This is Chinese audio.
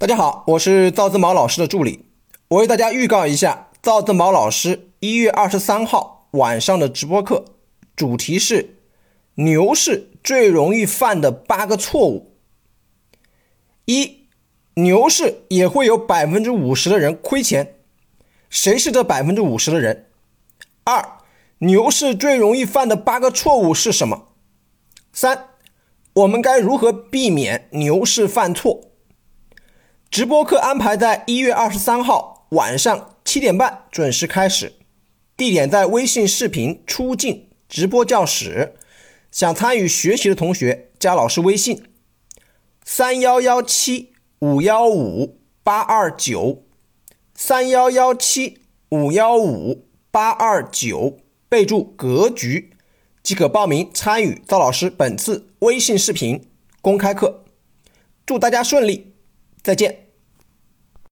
大家好，我是赵自毛老师的助理。我为大家预告一下，赵自毛老师一月二十三号晚上的直播课，主题是牛市最容易犯的八个错误。一，牛市也会有百分之五十的人亏钱，谁是这百分之五十的人？二，牛市最容易犯的八个错误是什么？三，我们该如何避免牛市犯错？直播课安排在一月二十三号晚上七点半准时开始，地点在微信视频出镜直播教室。想参与学习的同学加老师微信：三幺幺七五幺五八二九，三幺幺七五幺五八二九，备注“格局”即可报名参与赵老师本次微信视频公开课。祝大家顺利！再见。